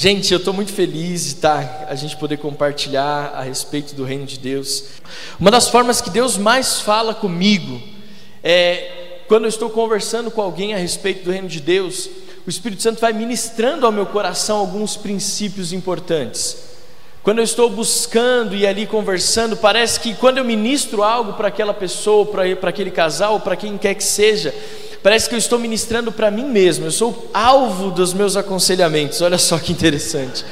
Gente, eu estou muito feliz de estar, a gente poder compartilhar a respeito do reino de Deus. Uma das formas que Deus mais fala comigo é quando eu estou conversando com alguém a respeito do reino de Deus, o Espírito Santo vai ministrando ao meu coração alguns princípios importantes. Quando eu estou buscando e ali conversando, parece que quando eu ministro algo para aquela pessoa, para aquele casal, para quem quer que seja, parece que eu estou ministrando para mim mesmo, eu sou alvo dos meus aconselhamentos, olha só que interessante.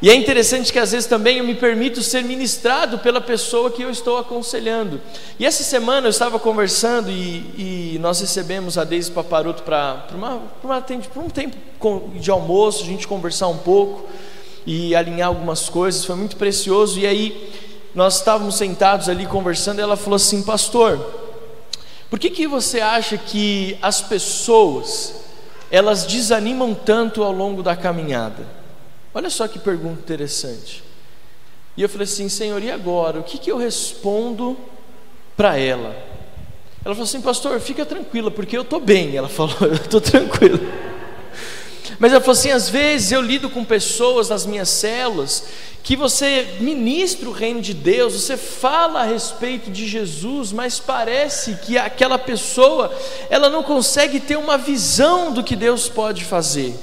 E é interessante que às vezes também eu me permito ser ministrado pela pessoa que eu estou aconselhando. E essa semana eu estava conversando e, e nós recebemos a Deise Paparoto para um tempo de almoço, a gente conversar um pouco e alinhar algumas coisas, foi muito precioso. E aí nós estávamos sentados ali conversando e ela falou assim: Pastor, por que, que você acha que as pessoas elas desanimam tanto ao longo da caminhada? Olha só que pergunta interessante. E eu falei assim, Senhor, e agora? O que, que eu respondo para ela? Ela falou assim, pastor, fica tranquila, porque eu estou bem. Ela falou, eu estou tranquila. Mas ela falou assim: às vezes eu lido com pessoas nas minhas células que você ministra o reino de Deus, você fala a respeito de Jesus, mas parece que aquela pessoa ela não consegue ter uma visão do que Deus pode fazer.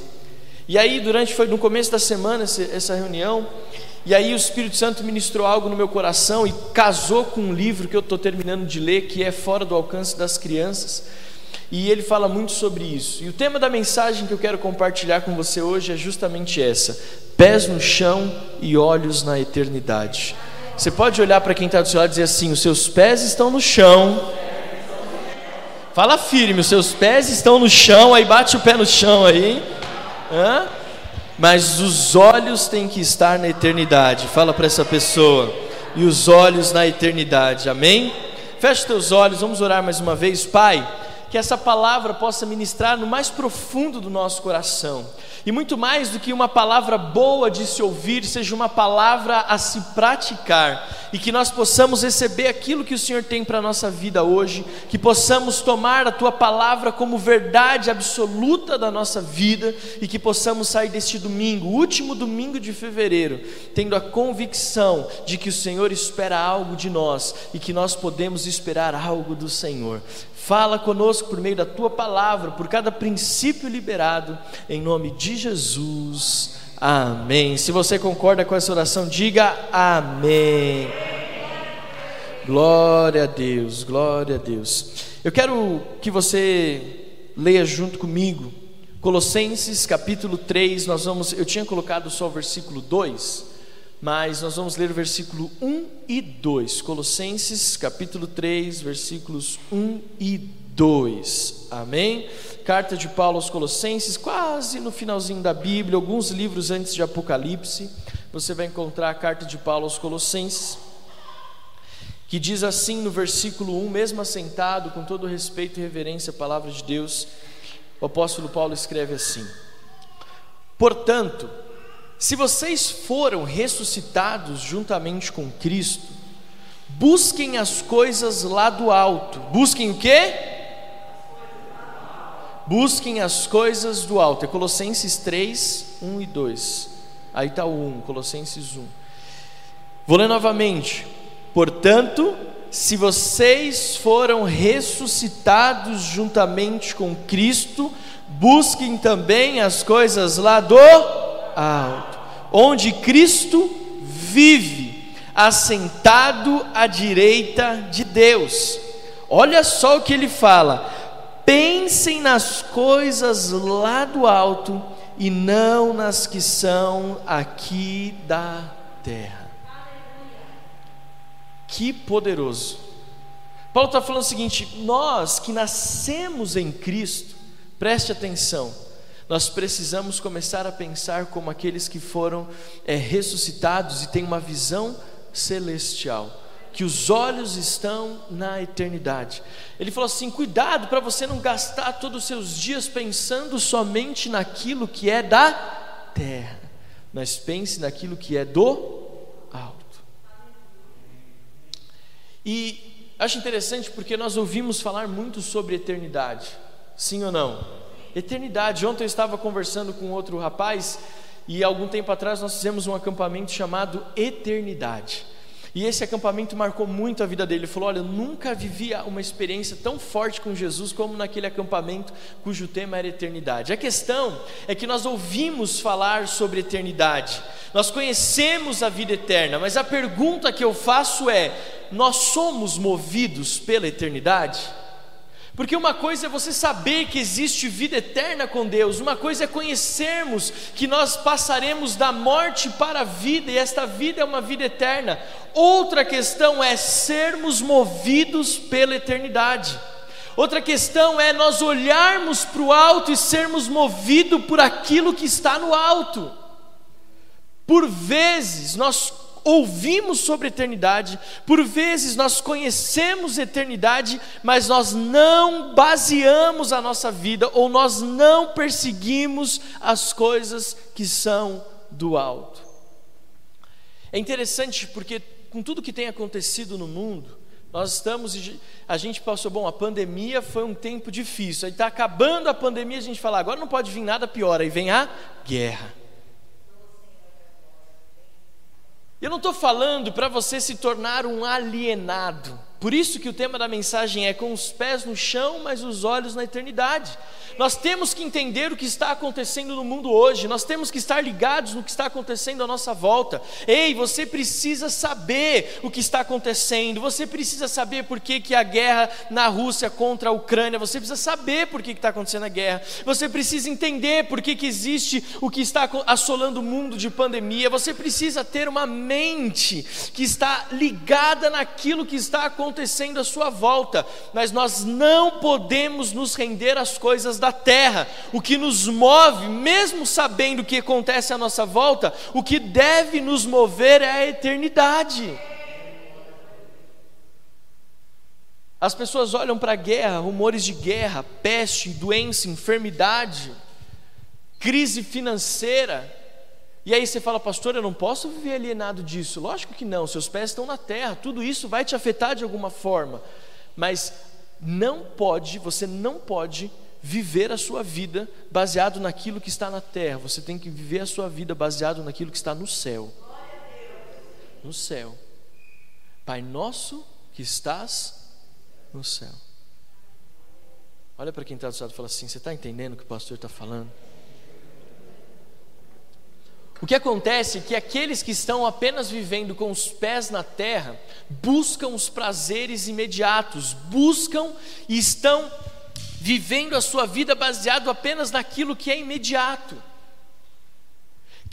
E aí, durante foi no começo da semana essa, reunião, e aí o Espírito Santo ministrou algo no meu coração e casou com um livro que eu estou terminando de ler, que é Fora do Alcance das Crianças. E ele fala muito sobre isso. E o tema da mensagem que eu quero compartilhar com você hoje é justamente essa: pés no chão e olhos na eternidade. Você pode olhar para quem está do seu lado e dizer assim: os seus pés estão no chão. Fala firme, os seus pés estão no chão, aí bate o pé no chão aí. Hã? Mas os olhos têm que estar na eternidade. Fala para essa pessoa. E os olhos na eternidade. Amém? Feche teus olhos, vamos orar mais uma vez, Pai que essa palavra possa ministrar no mais profundo do nosso coração. E muito mais do que uma palavra boa de se ouvir, seja uma palavra a se praticar, e que nós possamos receber aquilo que o Senhor tem para a nossa vida hoje, que possamos tomar a tua palavra como verdade absoluta da nossa vida, e que possamos sair deste domingo, último domingo de fevereiro, tendo a convicção de que o Senhor espera algo de nós e que nós podemos esperar algo do Senhor. Fala conosco por meio da tua palavra, por cada princípio liberado, em nome de Jesus. Amém. Se você concorda com essa oração, diga amém. Glória a Deus, glória a Deus. Eu quero que você leia junto comigo Colossenses capítulo 3, nós vamos, eu tinha colocado só o versículo 2, mas nós vamos ler o versículo 1 e 2. Colossenses, capítulo 3, versículos 1 e 2. Amém? Carta de Paulo aos Colossenses, quase no finalzinho da Bíblia, alguns livros antes de Apocalipse, você vai encontrar a carta de Paulo aos Colossenses, que diz assim no versículo 1, mesmo assentado, com todo respeito e reverência à palavra de Deus, o apóstolo Paulo escreve assim: Portanto, se vocês foram ressuscitados juntamente com Cristo, busquem as coisas lá do alto. Busquem o quê? Busquem as coisas do alto. É Colossenses 3, 1 e 2. Aí está o 1, Colossenses 1. Vou ler novamente. Portanto, se vocês foram ressuscitados juntamente com Cristo, busquem também as coisas lá do alto, onde Cristo vive, assentado à direita de Deus. Olha só o que ele fala: pensem nas coisas lá do alto e não nas que são aqui da terra. Que poderoso. Paulo está falando o seguinte: nós que nascemos em Cristo, preste atenção, nós precisamos começar a pensar como aqueles que foram é, ressuscitados e têm uma visão celestial, que os olhos estão na eternidade. Ele falou assim: cuidado para você não gastar todos os seus dias pensando somente naquilo que é da terra, mas pense naquilo que é do alto. E acho interessante porque nós ouvimos falar muito sobre eternidade, sim ou não? eternidade. Ontem eu estava conversando com outro rapaz e algum tempo atrás nós fizemos um acampamento chamado Eternidade. E esse acampamento marcou muito a vida dele. Ele falou: Olha, eu nunca vivia uma experiência tão forte com Jesus como naquele acampamento cujo tema era eternidade. A questão é que nós ouvimos falar sobre eternidade, nós conhecemos a vida eterna, mas a pergunta que eu faço é: nós somos movidos pela eternidade? Porque uma coisa é você saber que existe vida eterna com Deus, uma coisa é conhecermos que nós passaremos da morte para a vida e esta vida é uma vida eterna. Outra questão é sermos movidos pela eternidade. Outra questão é nós olharmos para o alto e sermos movidos por aquilo que está no alto. Por vezes nós ouvimos sobre eternidade, por vezes nós conhecemos eternidade, mas nós não baseamos a nossa vida ou nós não perseguimos as coisas que são do alto. É interessante porque com tudo que tem acontecido no mundo, nós estamos, a gente passou, bom, a pandemia foi um tempo difícil, aí está acabando a pandemia, a gente fala, agora não pode vir nada pior, aí vem a guerra. Eu não estou falando para você se tornar um alienado. Por isso que o tema da mensagem é com os pés no chão, mas os olhos na eternidade. Nós temos que entender o que está acontecendo no mundo hoje, nós temos que estar ligados no que está acontecendo à nossa volta. Ei, você precisa saber o que está acontecendo, você precisa saber por que, que a guerra na Rússia contra a Ucrânia, você precisa saber por que está acontecendo a guerra, você precisa entender por que, que existe o que está assolando o mundo de pandemia, você precisa ter uma mente que está ligada naquilo que está acontecendo à sua volta, mas nós não podemos nos render às coisas da terra. O que nos move, mesmo sabendo o que acontece à nossa volta, o que deve nos mover é a eternidade. As pessoas olham para a guerra, rumores de guerra, peste, doença, enfermidade, crise financeira, e aí você fala, pastor, eu não posso viver alienado disso. Lógico que não, seus pés estão na terra, tudo isso vai te afetar de alguma forma, mas não pode, você não pode viver a sua vida baseado naquilo que está na terra, você tem que viver a sua vida baseado naquilo que está no céu. No céu. Pai nosso que estás no céu. Olha para quem está do lado e fala assim: você está entendendo o que o pastor está falando? O que acontece é que aqueles que estão apenas vivendo com os pés na terra buscam os prazeres imediatos, buscam e estão vivendo a sua vida baseado apenas naquilo que é imediato.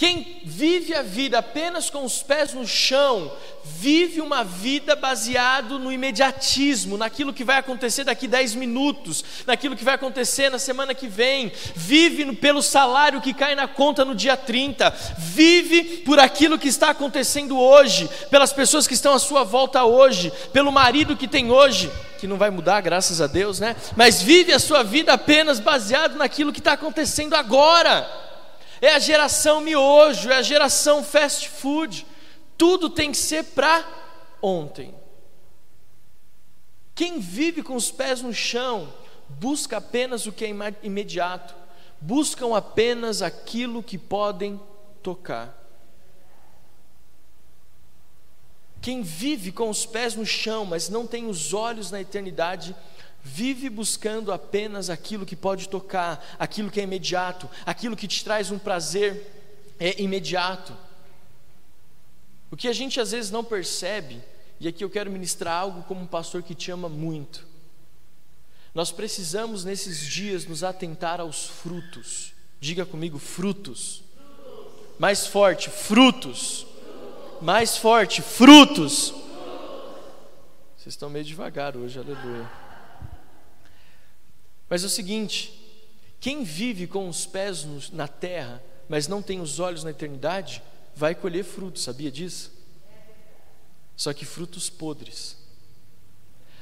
Quem vive a vida apenas com os pés no chão, vive uma vida baseado no imediatismo, naquilo que vai acontecer daqui 10 minutos, naquilo que vai acontecer na semana que vem, vive pelo salário que cai na conta no dia 30, vive por aquilo que está acontecendo hoje, pelas pessoas que estão à sua volta hoje, pelo marido que tem hoje, que não vai mudar, graças a Deus, né? Mas vive a sua vida apenas baseado naquilo que está acontecendo agora é a geração miojo, é a geração fast food. Tudo tem que ser para ontem. Quem vive com os pés no chão busca apenas o que é imediato, buscam apenas aquilo que podem tocar. Quem vive com os pés no chão, mas não tem os olhos na eternidade, Vive buscando apenas aquilo que pode tocar, aquilo que é imediato, aquilo que te traz um prazer é imediato. O que a gente às vezes não percebe, e aqui eu quero ministrar algo como um pastor que te ama muito. Nós precisamos nesses dias nos atentar aos frutos. Diga comigo, frutos. Mais forte, frutos. Mais forte, frutos. Vocês estão meio devagar hoje, aleluia. Mas é o seguinte: quem vive com os pés na terra, mas não tem os olhos na eternidade, vai colher frutos, sabia disso? Só que frutos podres.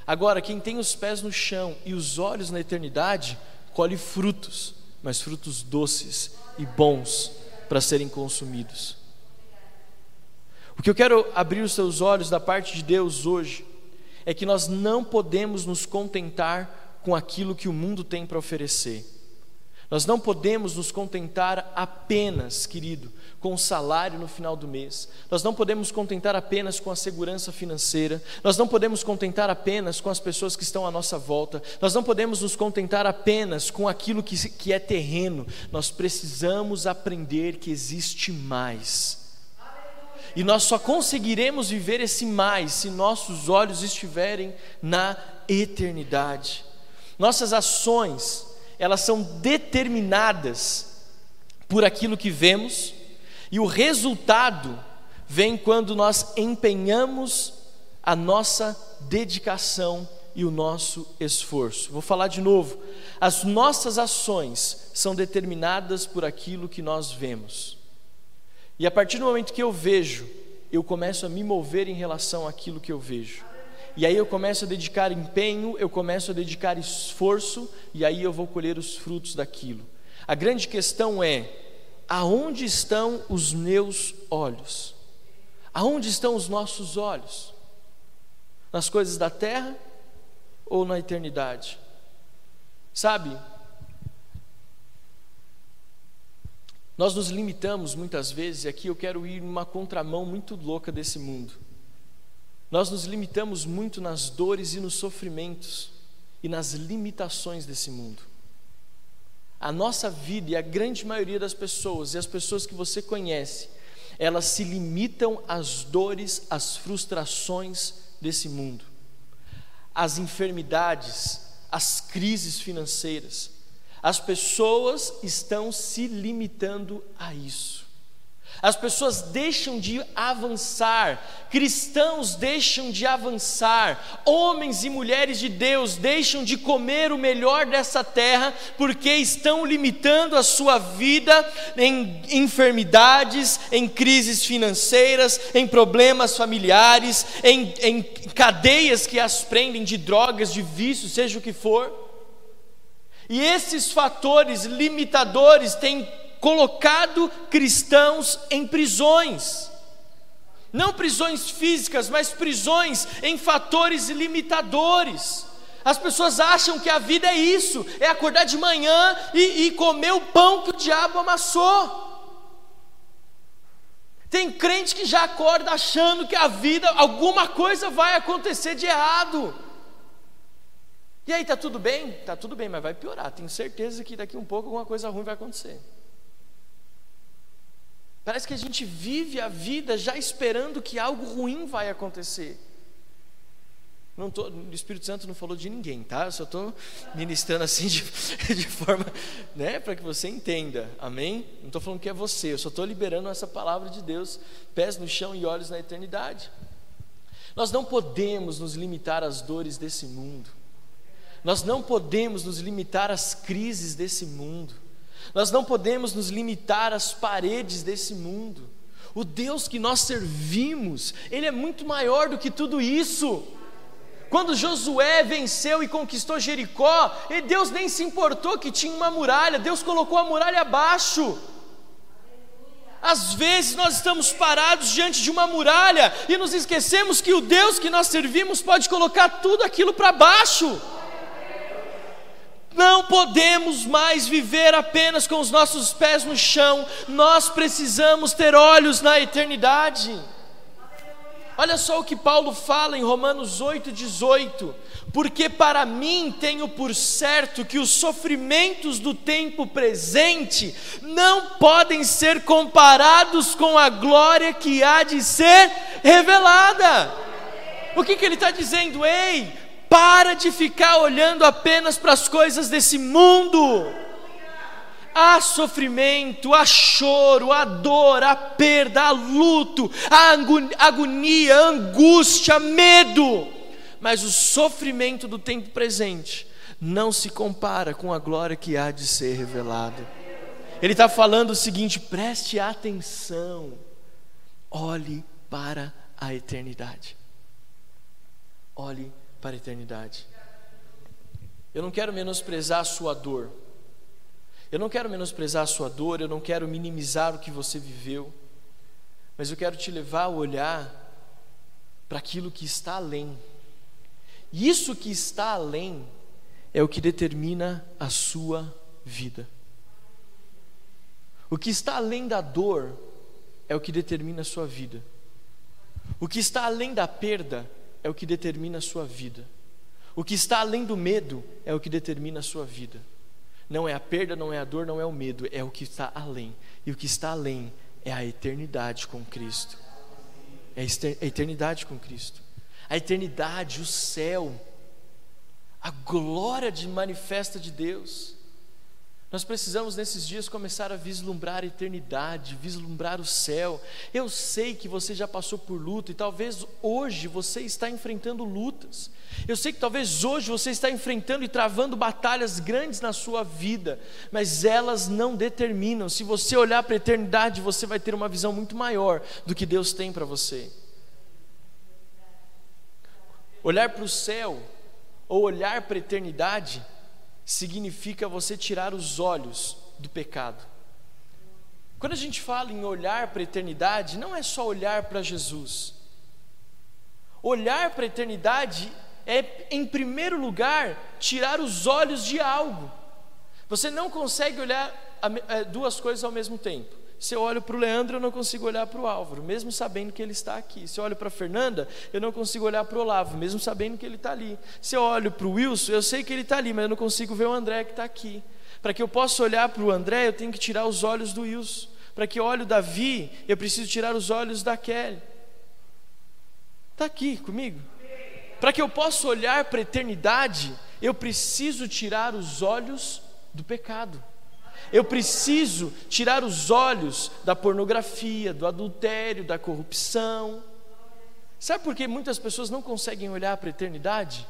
Agora, quem tem os pés no chão e os olhos na eternidade, colhe frutos, mas frutos doces e bons para serem consumidos. O que eu quero abrir os seus olhos da parte de Deus hoje é que nós não podemos nos contentar com aquilo que o mundo tem para oferecer. Nós não podemos nos contentar apenas, querido, com o salário no final do mês. Nós não podemos contentar apenas com a segurança financeira. Nós não podemos contentar apenas com as pessoas que estão à nossa volta. Nós não podemos nos contentar apenas com aquilo que, que é terreno. Nós precisamos aprender que existe mais. E nós só conseguiremos viver esse mais se nossos olhos estiverem na eternidade. Nossas ações, elas são determinadas por aquilo que vemos, e o resultado vem quando nós empenhamos a nossa dedicação e o nosso esforço. Vou falar de novo. As nossas ações são determinadas por aquilo que nós vemos. E a partir do momento que eu vejo, eu começo a me mover em relação àquilo que eu vejo. E aí eu começo a dedicar empenho, eu começo a dedicar esforço, e aí eu vou colher os frutos daquilo. A grande questão é: aonde estão os meus olhos? Aonde estão os nossos olhos? Nas coisas da terra ou na eternidade? Sabe, nós nos limitamos muitas vezes, e aqui eu quero ir numa contramão muito louca desse mundo. Nós nos limitamos muito nas dores e nos sofrimentos e nas limitações desse mundo. A nossa vida e a grande maioria das pessoas e as pessoas que você conhece, elas se limitam às dores, às frustrações desse mundo, às enfermidades, às crises financeiras. As pessoas estão se limitando a isso. As pessoas deixam de avançar, cristãos deixam de avançar, homens e mulheres de Deus deixam de comer o melhor dessa terra, porque estão limitando a sua vida em enfermidades, em crises financeiras, em problemas familiares, em, em cadeias que as prendem de drogas, de vícios, seja o que for. E esses fatores limitadores têm colocado cristãos em prisões. Não prisões físicas, mas prisões em fatores limitadores. As pessoas acham que a vida é isso, é acordar de manhã e, e comer o pão que o diabo amassou. Tem crente que já acorda achando que a vida, alguma coisa vai acontecer de errado. E aí, tá tudo bem? Tá tudo bem, mas vai piorar. Tenho certeza que daqui um pouco alguma coisa ruim vai acontecer. Parece que a gente vive a vida já esperando que algo ruim vai acontecer. Não tô, o Espírito Santo não falou de ninguém, tá? Eu só estou ministrando assim de, de forma, né, para que você entenda, amém? Não estou falando que é você, eu só estou liberando essa palavra de Deus, pés no chão e olhos na eternidade. Nós não podemos nos limitar às dores desse mundo, nós não podemos nos limitar às crises desse mundo. Nós não podemos nos limitar às paredes desse mundo. O Deus que nós servimos, Ele é muito maior do que tudo isso. Quando Josué venceu e conquistou Jericó, Deus nem se importou que tinha uma muralha, Deus colocou a muralha abaixo. Às vezes nós estamos parados diante de uma muralha e nos esquecemos que o Deus que nós servimos pode colocar tudo aquilo para baixo. Não podemos mais viver apenas com os nossos pés no chão, nós precisamos ter olhos na eternidade. Olha só o que Paulo fala em Romanos 8,18: Porque para mim tenho por certo que os sofrimentos do tempo presente não podem ser comparados com a glória que há de ser revelada. O que, que ele está dizendo? Ei, para de ficar olhando apenas para as coisas desse mundo. Há sofrimento, há choro, há dor, há perda, há luto, há agonia, angústia, medo. Mas o sofrimento do tempo presente não se compara com a glória que há de ser revelada. Ele está falando o seguinte: preste atenção, olhe para a eternidade. Olhe para a eternidade. Eu não quero menosprezar a sua dor. Eu não quero menosprezar a sua dor, eu não quero minimizar o que você viveu. Mas eu quero te levar a olhar para aquilo que está além. E isso que está além é o que determina a sua vida. O que está além da dor é o que determina a sua vida. O que está além da perda é o que determina a sua vida. O que está além do medo é o que determina a sua vida. Não é a perda, não é a dor, não é o medo, é o que está além. E o que está além é a eternidade com Cristo. É a eternidade com Cristo. A eternidade, o céu, a glória de manifesta de Deus. Nós precisamos nesses dias começar a vislumbrar a eternidade, vislumbrar o céu. Eu sei que você já passou por luta e talvez hoje você está enfrentando lutas. Eu sei que talvez hoje você está enfrentando e travando batalhas grandes na sua vida, mas elas não determinam. Se você olhar para a eternidade, você vai ter uma visão muito maior do que Deus tem para você. Olhar para o céu ou olhar para a eternidade significa você tirar os olhos do pecado. Quando a gente fala em olhar para a eternidade, não é só olhar para Jesus. Olhar para a eternidade é, em primeiro lugar, tirar os olhos de algo. Você não consegue olhar é, duas coisas ao mesmo tempo. Se eu olho para o Leandro, eu não consigo olhar para o Álvaro, mesmo sabendo que ele está aqui. Se eu olho para a Fernanda, eu não consigo olhar para o Olavo, mesmo sabendo que ele está ali. Se eu olho para o Wilson, eu sei que ele está ali, mas eu não consigo ver o André que está aqui. Para que eu possa olhar para o André, eu tenho que tirar os olhos do Wilson. Para que eu olhe o Davi, eu preciso tirar os olhos da Kelly. Está aqui comigo? Para que eu possa olhar para a eternidade, eu preciso tirar os olhos do pecado. Eu preciso tirar os olhos da pornografia, do adultério, da corrupção. Sabe por que muitas pessoas não conseguem olhar para a eternidade?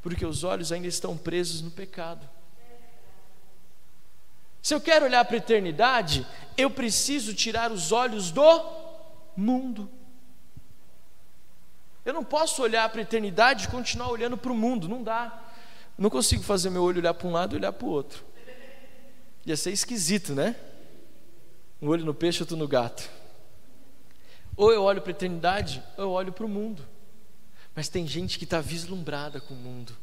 Porque os olhos ainda estão presos no pecado. Se eu quero olhar para a eternidade, eu preciso tirar os olhos do mundo. Eu não posso olhar para a eternidade e continuar olhando para o mundo, não dá. Não consigo fazer meu olho olhar para um lado e olhar para o outro. Ia ser esquisito, né? Um olho no peixe, outro no gato. Ou eu olho para a eternidade, ou eu olho para o mundo. Mas tem gente que está vislumbrada com o mundo.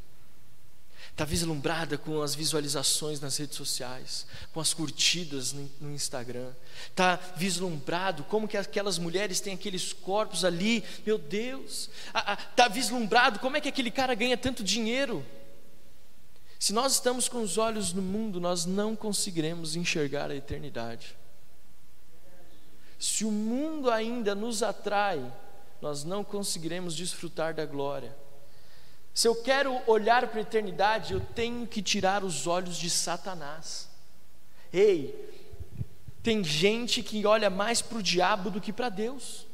Está vislumbrada com as visualizações nas redes sociais, com as curtidas no Instagram. Está vislumbrado como que aquelas mulheres têm aqueles corpos ali, meu Deus. Está vislumbrado como é que aquele cara ganha tanto dinheiro. Se nós estamos com os olhos no mundo, nós não conseguiremos enxergar a eternidade. Se o mundo ainda nos atrai, nós não conseguiremos desfrutar da glória. Se eu quero olhar para a eternidade, eu tenho que tirar os olhos de Satanás. Ei, tem gente que olha mais para o diabo do que para Deus.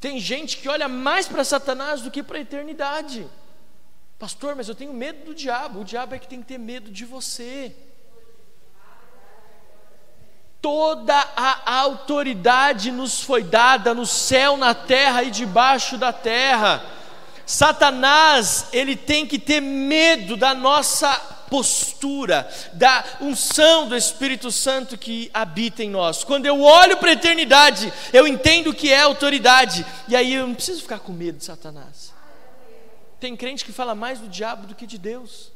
Tem gente que olha mais para Satanás do que para a eternidade. Pastor, mas eu tenho medo do diabo. O diabo é que tem que ter medo de você. Toda a autoridade nos foi dada no céu, na terra e debaixo da terra. Satanás, ele tem que ter medo da nossa postura, da unção do Espírito Santo que habita em nós. Quando eu olho para a eternidade, eu entendo o que é autoridade, e aí eu não preciso ficar com medo de Satanás. Tem crente que fala mais do diabo do que de Deus.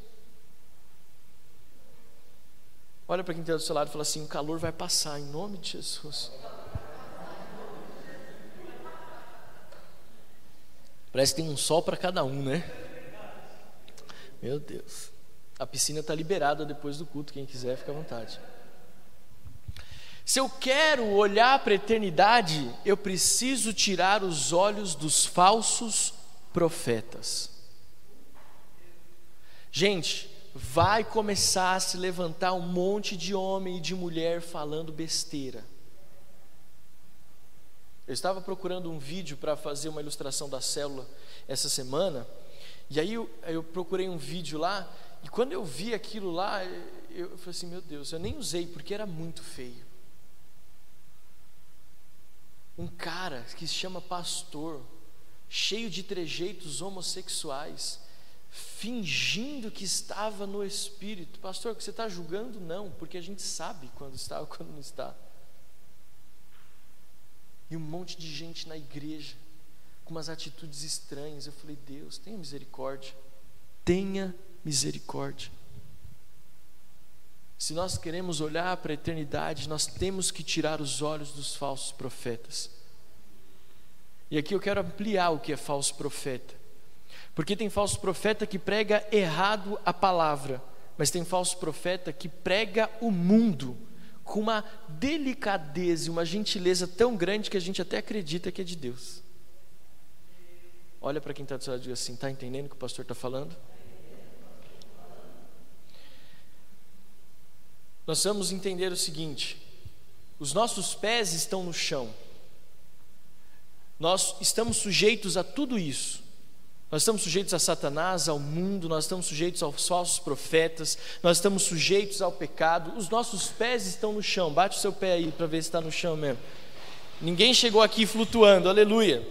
Olha para quem está do seu lado e fala assim: o calor vai passar, em nome de Jesus. Parece que tem um sol para cada um, né? Meu Deus. A piscina está liberada depois do culto, quem quiser, fica à vontade. Se eu quero olhar para a eternidade, eu preciso tirar os olhos dos falsos profetas. Gente, vai começar a se levantar um monte de homem e de mulher falando besteira. Eu estava procurando um vídeo para fazer uma ilustração da célula essa semana, e aí eu, eu, procurei um vídeo lá, e quando eu vi aquilo lá, eu, eu falei assim: meu Deus, eu nem usei porque era muito feio. Um cara que se chama pastor, cheio de trejeitos homossexuais, fingindo que estava no Espírito. Pastor, que você está julgando? Não, porque a gente sabe quando está ou quando não está. E um monte de gente na igreja, com umas atitudes estranhas. Eu falei, Deus, tenha misericórdia. Tenha misericórdia. Se nós queremos olhar para a eternidade, nós temos que tirar os olhos dos falsos profetas. E aqui eu quero ampliar o que é falso profeta. Porque tem falso profeta que prega errado a palavra, mas tem falso profeta que prega o mundo com uma delicadeza e uma gentileza tão grande que a gente até acredita que é de Deus. Olha para quem está do seu lado e diz assim: está entendendo o que o pastor está falando? Nós vamos entender o seguinte: os nossos pés estão no chão, nós estamos sujeitos a tudo isso. Nós estamos sujeitos a Satanás, ao mundo, nós estamos sujeitos aos falsos profetas, nós estamos sujeitos ao pecado. Os nossos pés estão no chão. Bate o seu pé aí para ver se está no chão mesmo. Ninguém chegou aqui flutuando, aleluia.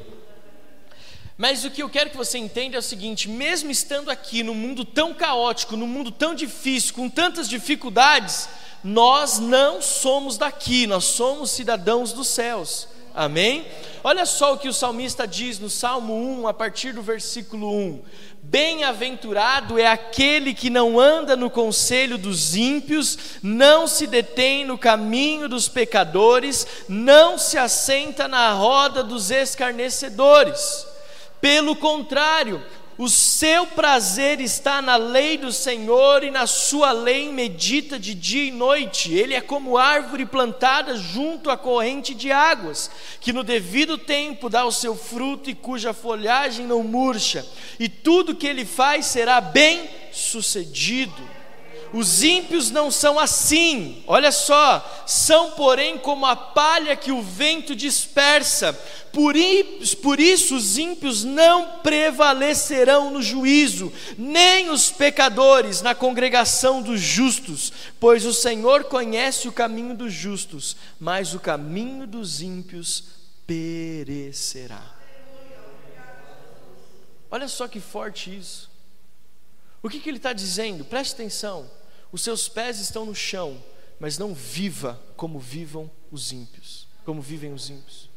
Mas o que eu quero que você entenda é o seguinte: mesmo estando aqui no mundo tão caótico, no mundo tão difícil, com tantas dificuldades, nós não somos daqui, nós somos cidadãos dos céus. Amém? Olha só o que o salmista diz no Salmo 1, a partir do versículo 1: Bem-aventurado é aquele que não anda no conselho dos ímpios, não se detém no caminho dos pecadores, não se assenta na roda dos escarnecedores. Pelo contrário, o seu prazer está na lei do Senhor e na sua lei medita de dia e noite. Ele é como árvore plantada junto à corrente de águas, que no devido tempo dá o seu fruto e cuja folhagem não murcha, e tudo que ele faz será bem sucedido. Os ímpios não são assim, olha só, são porém como a palha que o vento dispersa. Por, por isso os ímpios não prevalecerão no juízo, nem os pecadores na congregação dos justos, pois o Senhor conhece o caminho dos justos, mas o caminho dos ímpios perecerá. Olha só que forte isso. O que, que ele está dizendo? Preste atenção. Os seus pés estão no chão, mas não viva como vivam os ímpios, como vivem os ímpios.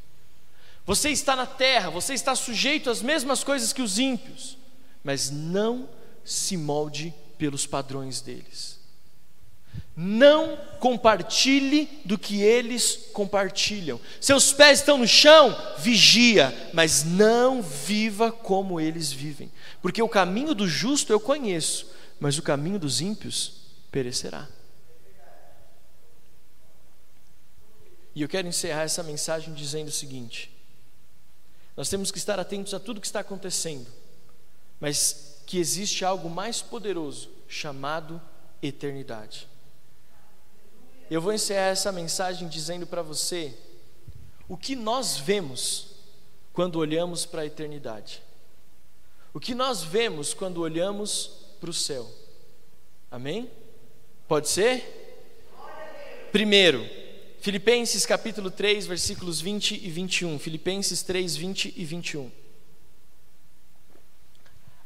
Você está na terra, você está sujeito às mesmas coisas que os ímpios, mas não se molde pelos padrões deles. Não compartilhe do que eles compartilham. Seus pés estão no chão, vigia, mas não viva como eles vivem. Porque o caminho do justo eu conheço, mas o caminho dos ímpios perecerá. E eu quero encerrar essa mensagem dizendo o seguinte: nós temos que estar atentos a tudo que está acontecendo, mas que existe algo mais poderoso chamado eternidade. Eu vou encerrar essa mensagem dizendo para você o que nós vemos quando olhamos para a eternidade. O que nós vemos quando olhamos para o céu. Amém? Pode ser? Primeiro, Filipenses capítulo 3, versículos 20 e 21. Filipenses 3, 20 e 21.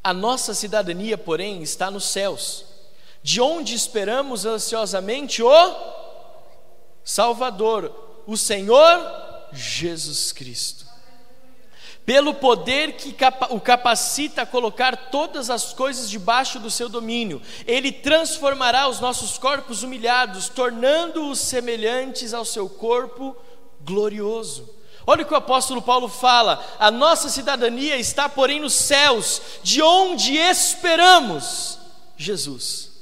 A nossa cidadania, porém, está nos céus, de onde esperamos ansiosamente o Salvador, o Senhor Jesus Cristo pelo poder que o capacita a colocar todas as coisas debaixo do seu domínio. Ele transformará os nossos corpos humilhados, tornando-os semelhantes ao seu corpo glorioso. Olha o que o apóstolo Paulo fala: a nossa cidadania está, porém, nos céus, de onde esperamos Jesus.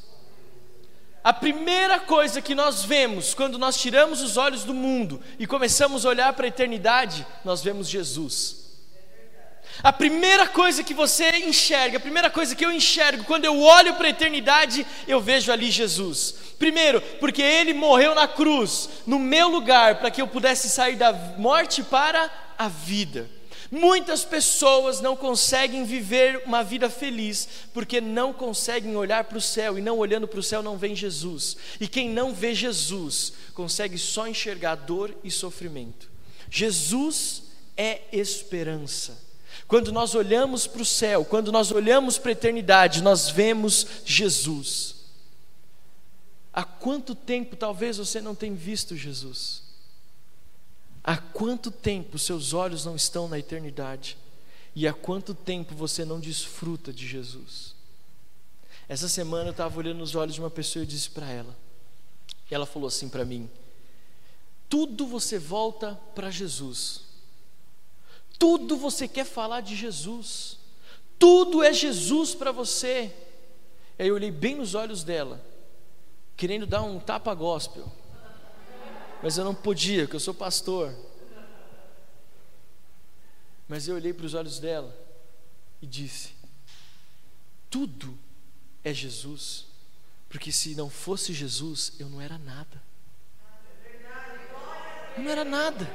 A primeira coisa que nós vemos quando nós tiramos os olhos do mundo e começamos a olhar para a eternidade, nós vemos Jesus. A primeira coisa que você enxerga, a primeira coisa que eu enxergo quando eu olho para a eternidade, eu vejo ali Jesus. Primeiro, porque ele morreu na cruz, no meu lugar, para que eu pudesse sair da morte para a vida. Muitas pessoas não conseguem viver uma vida feliz porque não conseguem olhar para o céu e não olhando para o céu não vê Jesus. E quem não vê Jesus consegue só enxergar dor e sofrimento. Jesus é esperança. Quando nós olhamos para o céu, quando nós olhamos para a eternidade, nós vemos Jesus. Há quanto tempo talvez você não tenha visto Jesus? Há quanto tempo seus olhos não estão na eternidade? E há quanto tempo você não desfruta de Jesus? Essa semana eu estava olhando nos olhos de uma pessoa e disse para ela: E ela falou assim para mim: tudo você volta para Jesus, tudo você quer falar de Jesus, tudo é Jesus para você. Aí eu olhei bem nos olhos dela, querendo dar um tapa gospel, mas eu não podia, porque eu sou pastor. Mas eu olhei para os olhos dela e disse: tudo é Jesus, porque se não fosse Jesus, eu não era nada. Eu não era nada.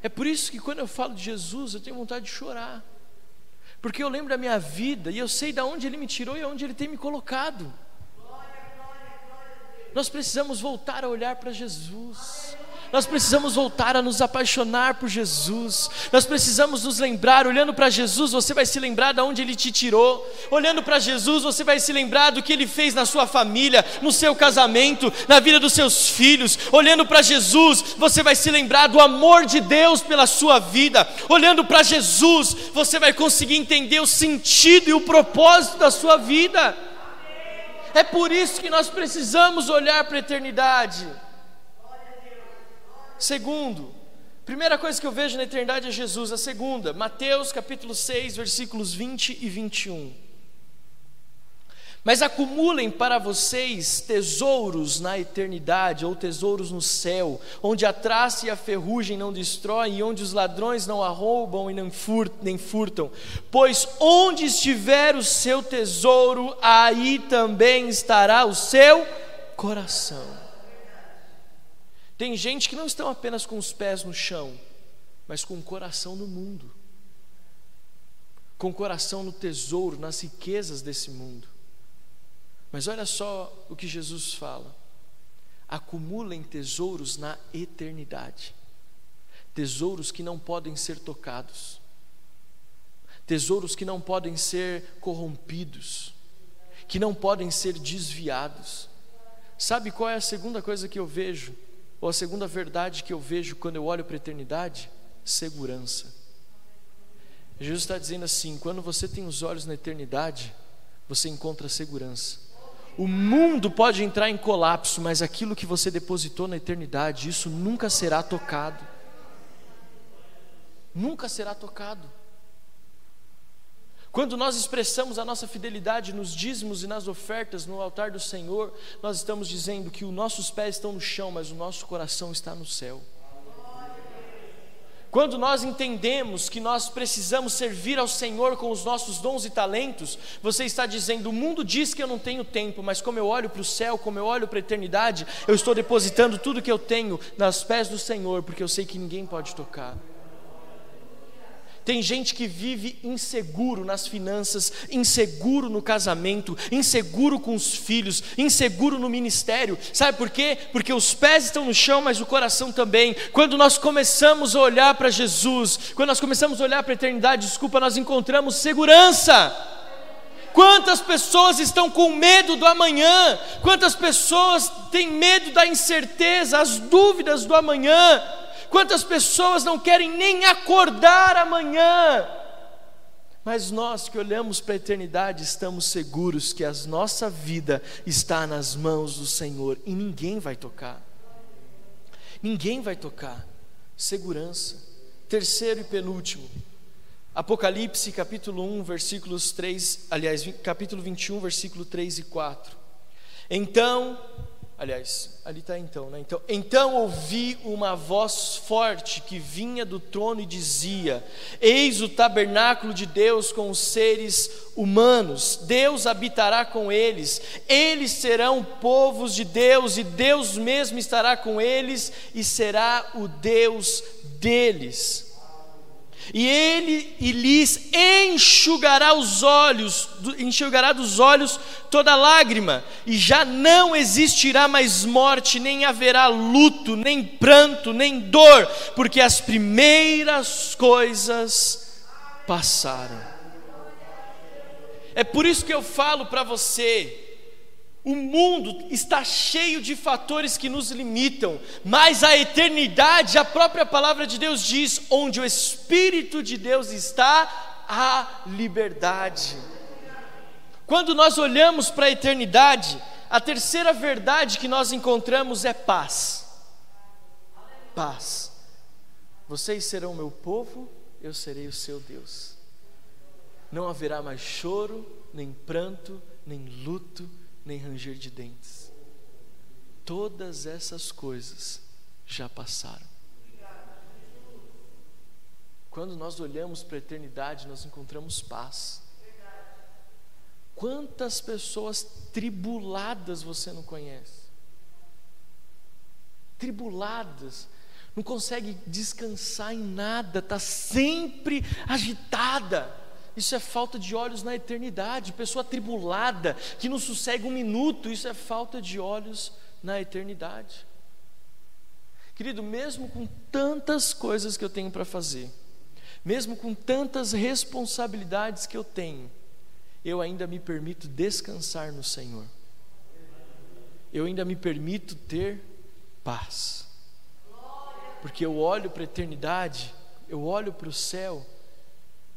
É por isso que quando eu falo de Jesus, eu tenho vontade de chorar. Porque eu lembro da minha vida e eu sei de onde Ele me tirou e aonde Ele tem me colocado. Nós precisamos voltar a olhar para Jesus. Nós precisamos voltar a nos apaixonar por Jesus. Nós precisamos nos lembrar, olhando para Jesus, você vai se lembrar de onde Ele te tirou. Olhando para Jesus, você vai se lembrar do que Ele fez na sua família, no seu casamento, na vida dos seus filhos. Olhando para Jesus, você vai se lembrar do amor de Deus pela sua vida. Olhando para Jesus, você vai conseguir entender o sentido e o propósito da sua vida. É por isso que nós precisamos olhar para a eternidade. Segundo, primeira coisa que eu vejo na eternidade é Jesus. A segunda, Mateus capítulo 6, versículos 20 e 21. Mas acumulem para vocês tesouros na eternidade, ou tesouros no céu, onde a traça e a ferrugem não destroem, e onde os ladrões não arrombam e nem furtam. Pois onde estiver o seu tesouro, aí também estará o seu coração. Tem gente que não estão apenas com os pés no chão, mas com o coração no mundo, com o coração no tesouro, nas riquezas desse mundo. Mas olha só o que Jesus fala: acumulem tesouros na eternidade, tesouros que não podem ser tocados, tesouros que não podem ser corrompidos, que não podem ser desviados. Sabe qual é a segunda coisa que eu vejo? Ou a segunda verdade que eu vejo quando eu olho para a eternidade? Segurança. Jesus está dizendo assim: quando você tem os olhos na eternidade, você encontra segurança. O mundo pode entrar em colapso, mas aquilo que você depositou na eternidade, isso nunca será tocado. Nunca será tocado. Quando nós expressamos a nossa fidelidade nos dízimos e nas ofertas no altar do Senhor, nós estamos dizendo que os nossos pés estão no chão, mas o nosso coração está no céu. Quando nós entendemos que nós precisamos servir ao Senhor com os nossos dons e talentos, você está dizendo: o mundo diz que eu não tenho tempo, mas como eu olho para o céu, como eu olho para a eternidade, eu estou depositando tudo que eu tenho nos pés do Senhor, porque eu sei que ninguém pode tocar. Tem gente que vive inseguro nas finanças, inseguro no casamento, inseguro com os filhos, inseguro no ministério. Sabe por quê? Porque os pés estão no chão, mas o coração também. Quando nós começamos a olhar para Jesus, quando nós começamos a olhar para a eternidade, desculpa, nós encontramos segurança. Quantas pessoas estão com medo do amanhã? Quantas pessoas têm medo da incerteza, as dúvidas do amanhã? Quantas pessoas não querem nem acordar amanhã? Mas nós que olhamos para a eternidade estamos seguros que a nossa vida está nas mãos do Senhor e ninguém vai tocar. Ninguém vai tocar. Segurança. Terceiro e penúltimo. Apocalipse capítulo 1, versículos 3, aliás, capítulo 21, versículo 3 e 4. Então Aliás, ali está então, né? Então, então ouvi uma voz forte que vinha do trono e dizia: Eis o tabernáculo de Deus com os seres humanos, Deus habitará com eles, eles serão povos de Deus, e Deus mesmo estará com eles e será o Deus deles e ele e lhes enxugará os olhos, enxugará dos olhos toda lágrima, e já não existirá mais morte, nem haverá luto, nem pranto, nem dor, porque as primeiras coisas passaram. É por isso que eu falo para você, o mundo está cheio de fatores que nos limitam, mas a eternidade, a própria palavra de Deus diz: onde o Espírito de Deus está, há liberdade. Quando nós olhamos para a eternidade, A terceira verdade que nós encontramos é paz. Paz. Vocês serão meu povo, eu serei o seu Deus. Não haverá mais choro, nem pranto, nem luto, nem ranger de dentes. Todas essas coisas já passaram. Quando nós olhamos para a eternidade, nós encontramos paz. Quantas pessoas tribuladas você não conhece? Tribuladas, não consegue descansar em nada, está sempre agitada. Isso é falta de olhos na eternidade. Pessoa tribulada, que não sossega um minuto, isso é falta de olhos na eternidade. Querido, mesmo com tantas coisas que eu tenho para fazer, mesmo com tantas responsabilidades que eu tenho, eu ainda me permito descansar no Senhor. Eu ainda me permito ter paz. Porque eu olho para a eternidade, eu olho para o céu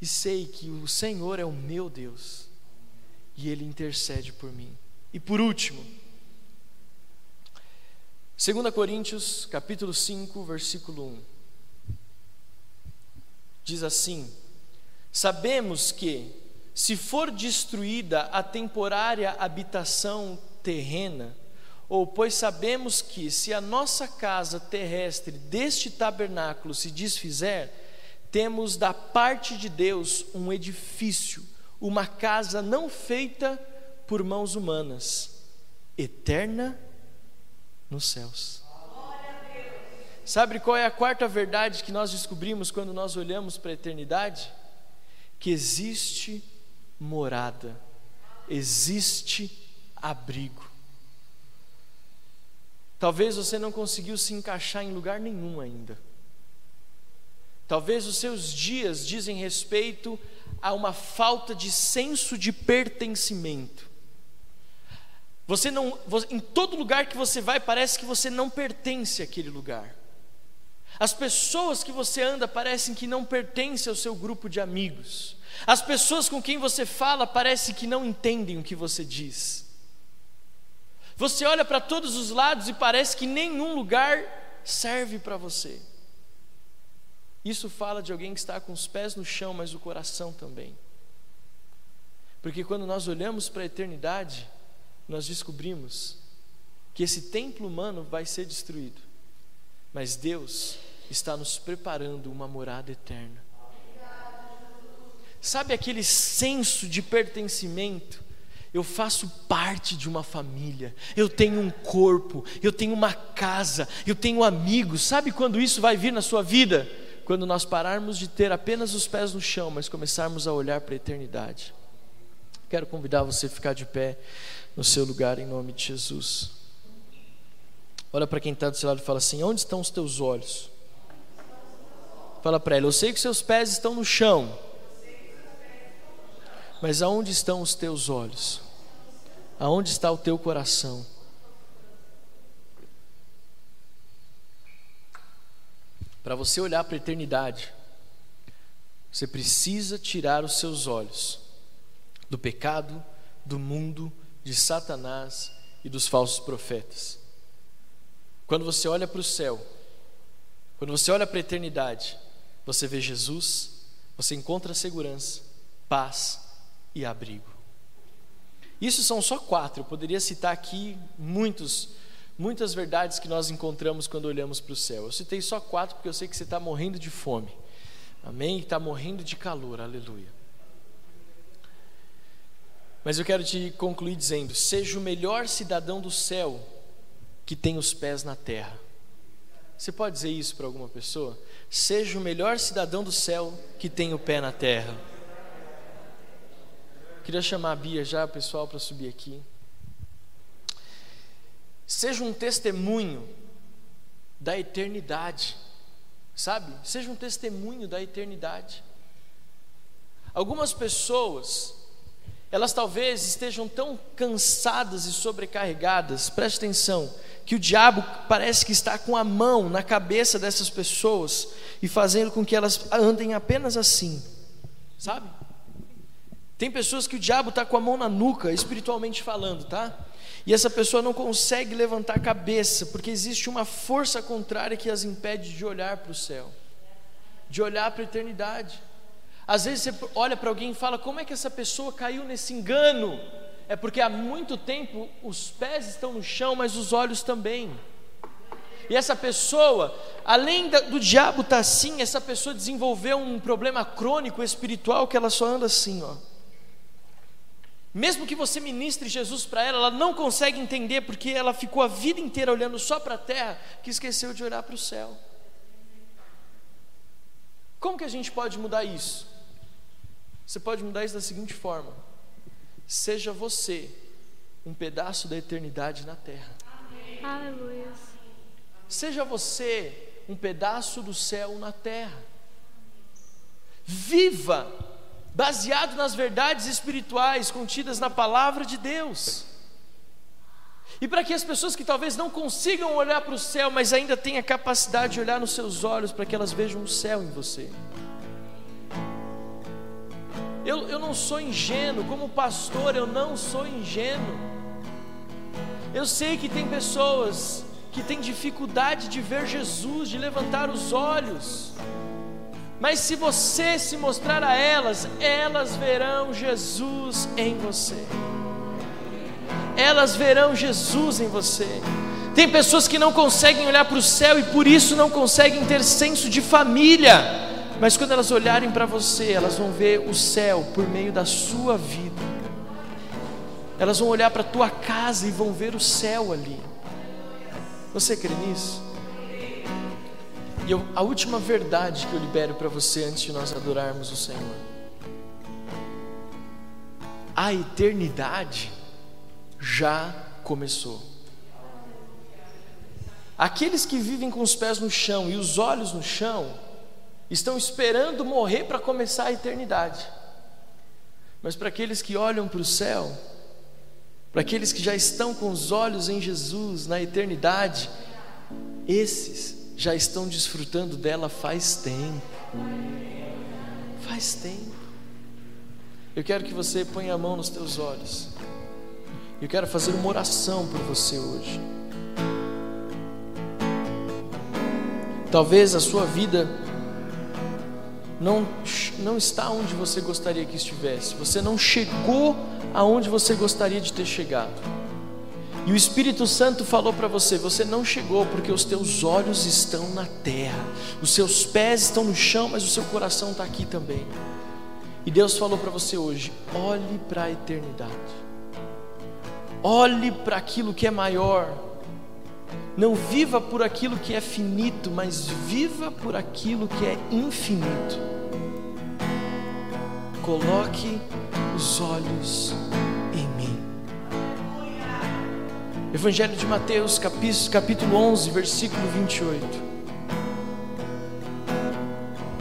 e sei que o Senhor é o meu Deus e Ele intercede por mim. E por último, 2 Coríntios capítulo 5, versículo 1. Diz assim: Sabemos que, se for destruída a temporária habitação terrena, ou pois sabemos que, se a nossa casa terrestre deste tabernáculo se desfizer, temos da parte de Deus um edifício, uma casa não feita por mãos humanas, eterna nos céus. Sabe qual é a quarta verdade que nós descobrimos quando nós olhamos para a eternidade? Que existe morada, existe abrigo. Talvez você não conseguiu se encaixar em lugar nenhum ainda. Talvez os seus dias dizem respeito a uma falta de senso de pertencimento. Você não, em todo lugar que você vai, parece que você não pertence àquele lugar. As pessoas que você anda parecem que não pertencem ao seu grupo de amigos. As pessoas com quem você fala parecem que não entendem o que você diz. Você olha para todos os lados e parece que nenhum lugar serve para você. Isso fala de alguém que está com os pés no chão, mas o coração também. Porque quando nós olhamos para a eternidade, nós descobrimos que esse templo humano vai ser destruído, mas Deus está nos preparando uma morada eterna. Sabe aquele senso de pertencimento? Eu faço parte de uma família, eu tenho um corpo, eu tenho uma casa, eu tenho amigos. Sabe quando isso vai vir na sua vida? Quando nós pararmos de ter apenas os pés no chão, mas começarmos a olhar para a eternidade. Quero convidar você a ficar de pé no seu lugar em nome de Jesus. Olha para quem está do seu lado e fala assim: Onde estão os teus olhos? Fala para ele: Eu sei que seus pés estão no chão, mas aonde estão os teus olhos? Aonde está o teu coração? Para você olhar para a eternidade, você precisa tirar os seus olhos do pecado, do mundo, de Satanás e dos falsos profetas. Quando você olha para o céu, quando você olha para a eternidade, você vê Jesus, você encontra segurança, paz e abrigo. Isso são só quatro, eu poderia citar aqui muitos muitas verdades que nós encontramos quando olhamos para o céu. Eu citei só quatro porque eu sei que você está morrendo de fome. Amém? Está morrendo de calor. Aleluia. Mas eu quero te concluir dizendo: seja o melhor cidadão do céu que tem os pés na terra. Você pode dizer isso para alguma pessoa? Seja o melhor cidadão do céu que tem o pé na terra. Queria chamar a Bia já, pessoal, para subir aqui. Seja um testemunho da eternidade, sabe? Seja um testemunho da eternidade. Algumas pessoas, elas talvez estejam tão cansadas e sobrecarregadas, preste atenção, que o diabo parece que está com a mão na cabeça dessas pessoas e fazendo com que elas andem apenas assim, sabe? Tem pessoas que o diabo está com a mão na nuca, espiritualmente falando, tá? E essa pessoa não consegue levantar a cabeça, porque existe uma força contrária que as impede de olhar para o céu, de olhar para a eternidade. Às vezes você olha para alguém e fala: como é que essa pessoa caiu nesse engano? É porque há muito tempo os pés estão no chão, mas os olhos também. E essa pessoa, além do diabo estar tá assim, essa pessoa desenvolveu um problema crônico espiritual que ela só anda assim, ó. Mesmo que você ministre Jesus para ela, ela não consegue entender porque ela ficou a vida inteira olhando só para a terra que esqueceu de olhar para o céu. Como que a gente pode mudar isso? Você pode mudar isso da seguinte forma: seja você um pedaço da eternidade na terra. Aleluia. Seja você um pedaço do céu na terra. Viva baseado nas verdades espirituais contidas na palavra de Deus. E para que as pessoas que talvez não consigam olhar para o céu, mas ainda tenham a capacidade de olhar nos seus olhos, para que elas vejam o céu em você. Eu, eu não sou ingênuo, como pastor, eu não sou ingênuo. Eu sei que tem pessoas que têm dificuldade de ver Jesus, de levantar os olhos. Mas se você se mostrar a elas, elas verão Jesus em você. Elas verão Jesus em você. Tem pessoas que não conseguem olhar para o céu e por isso não conseguem ter senso de família. Mas quando elas olharem para você, elas vão ver o céu por meio da sua vida. Elas vão olhar para a tua casa e vão ver o céu ali. Você crê nisso? E eu, a última verdade que eu libero para você antes de nós adorarmos o Senhor. A eternidade já começou. Aqueles que vivem com os pés no chão e os olhos no chão, estão esperando morrer para começar a eternidade. Mas para aqueles que olham para o céu, para aqueles que já estão com os olhos em Jesus na eternidade, esses já estão desfrutando dela faz tempo. Faz tempo. Eu quero que você ponha a mão nos teus olhos. Eu quero fazer uma oração por você hoje. Talvez a sua vida não, não está onde você gostaria que estivesse. Você não chegou aonde você gostaria de ter chegado. E o Espírito Santo falou para você: você não chegou porque os teus olhos estão na terra, os seus pés estão no chão, mas o seu coração está aqui também. E Deus falou para você hoje: olhe para a eternidade, olhe para aquilo que é maior. Não viva por aquilo que é finito, mas viva por aquilo que é infinito. Coloque os olhos Evangelho de Mateus, capítulo 11, versículo 28.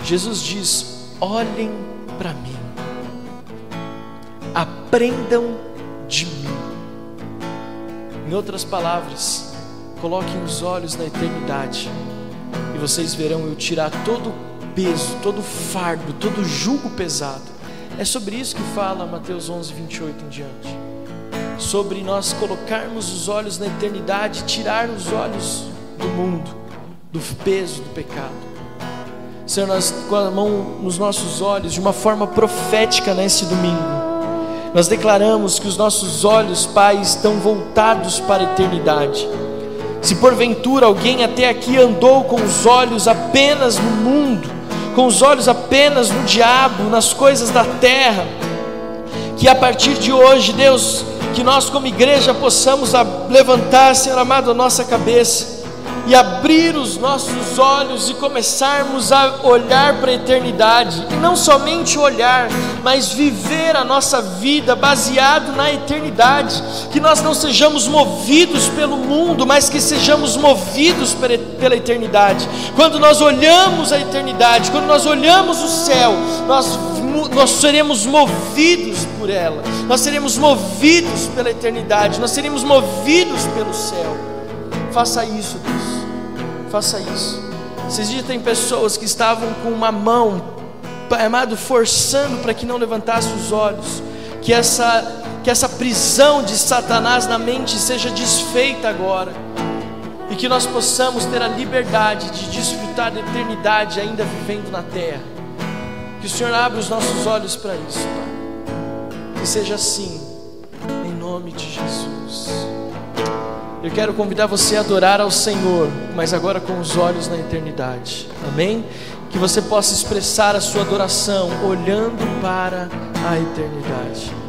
Jesus diz: Olhem para mim, aprendam de mim. Em outras palavras, coloquem os olhos na eternidade e vocês verão eu tirar todo o peso, todo o fardo, todo o jugo pesado. É sobre isso que fala Mateus 11, 28 em diante sobre nós colocarmos os olhos na eternidade, tirar os olhos do mundo, do peso do pecado. Senhor, nós com a mão nos nossos olhos, de uma forma profética nesse domingo, nós declaramos que os nossos olhos, Pai, estão voltados para a eternidade. Se porventura alguém até aqui andou com os olhos apenas no mundo, com os olhos apenas no diabo, nas coisas da terra, que a partir de hoje, Deus, que nós como igreja possamos levantar, Senhor amado, a nossa cabeça e abrir os nossos olhos e começarmos a olhar para a eternidade, e não somente olhar, mas viver a nossa vida baseado na eternidade, que nós não sejamos movidos pelo mundo, mas que sejamos movidos pela eternidade. Quando nós olhamos a eternidade, quando nós olhamos o céu, nós nós seremos movidos por ela, nós seremos movidos pela eternidade, nós seremos movidos pelo céu. Faça isso, Deus, faça isso. Esses dias tem pessoas que estavam com uma mão, amado, forçando para que não levantasse os olhos, que essa, que essa prisão de Satanás na mente seja desfeita agora, e que nós possamos ter a liberdade de desfrutar da eternidade ainda vivendo na terra. Que o Senhor abra os nossos olhos para isso, Pai. Que seja assim, em nome de Jesus. Eu quero convidar você a adorar ao Senhor, mas agora com os olhos na eternidade. Amém? Que você possa expressar a sua adoração olhando para a eternidade.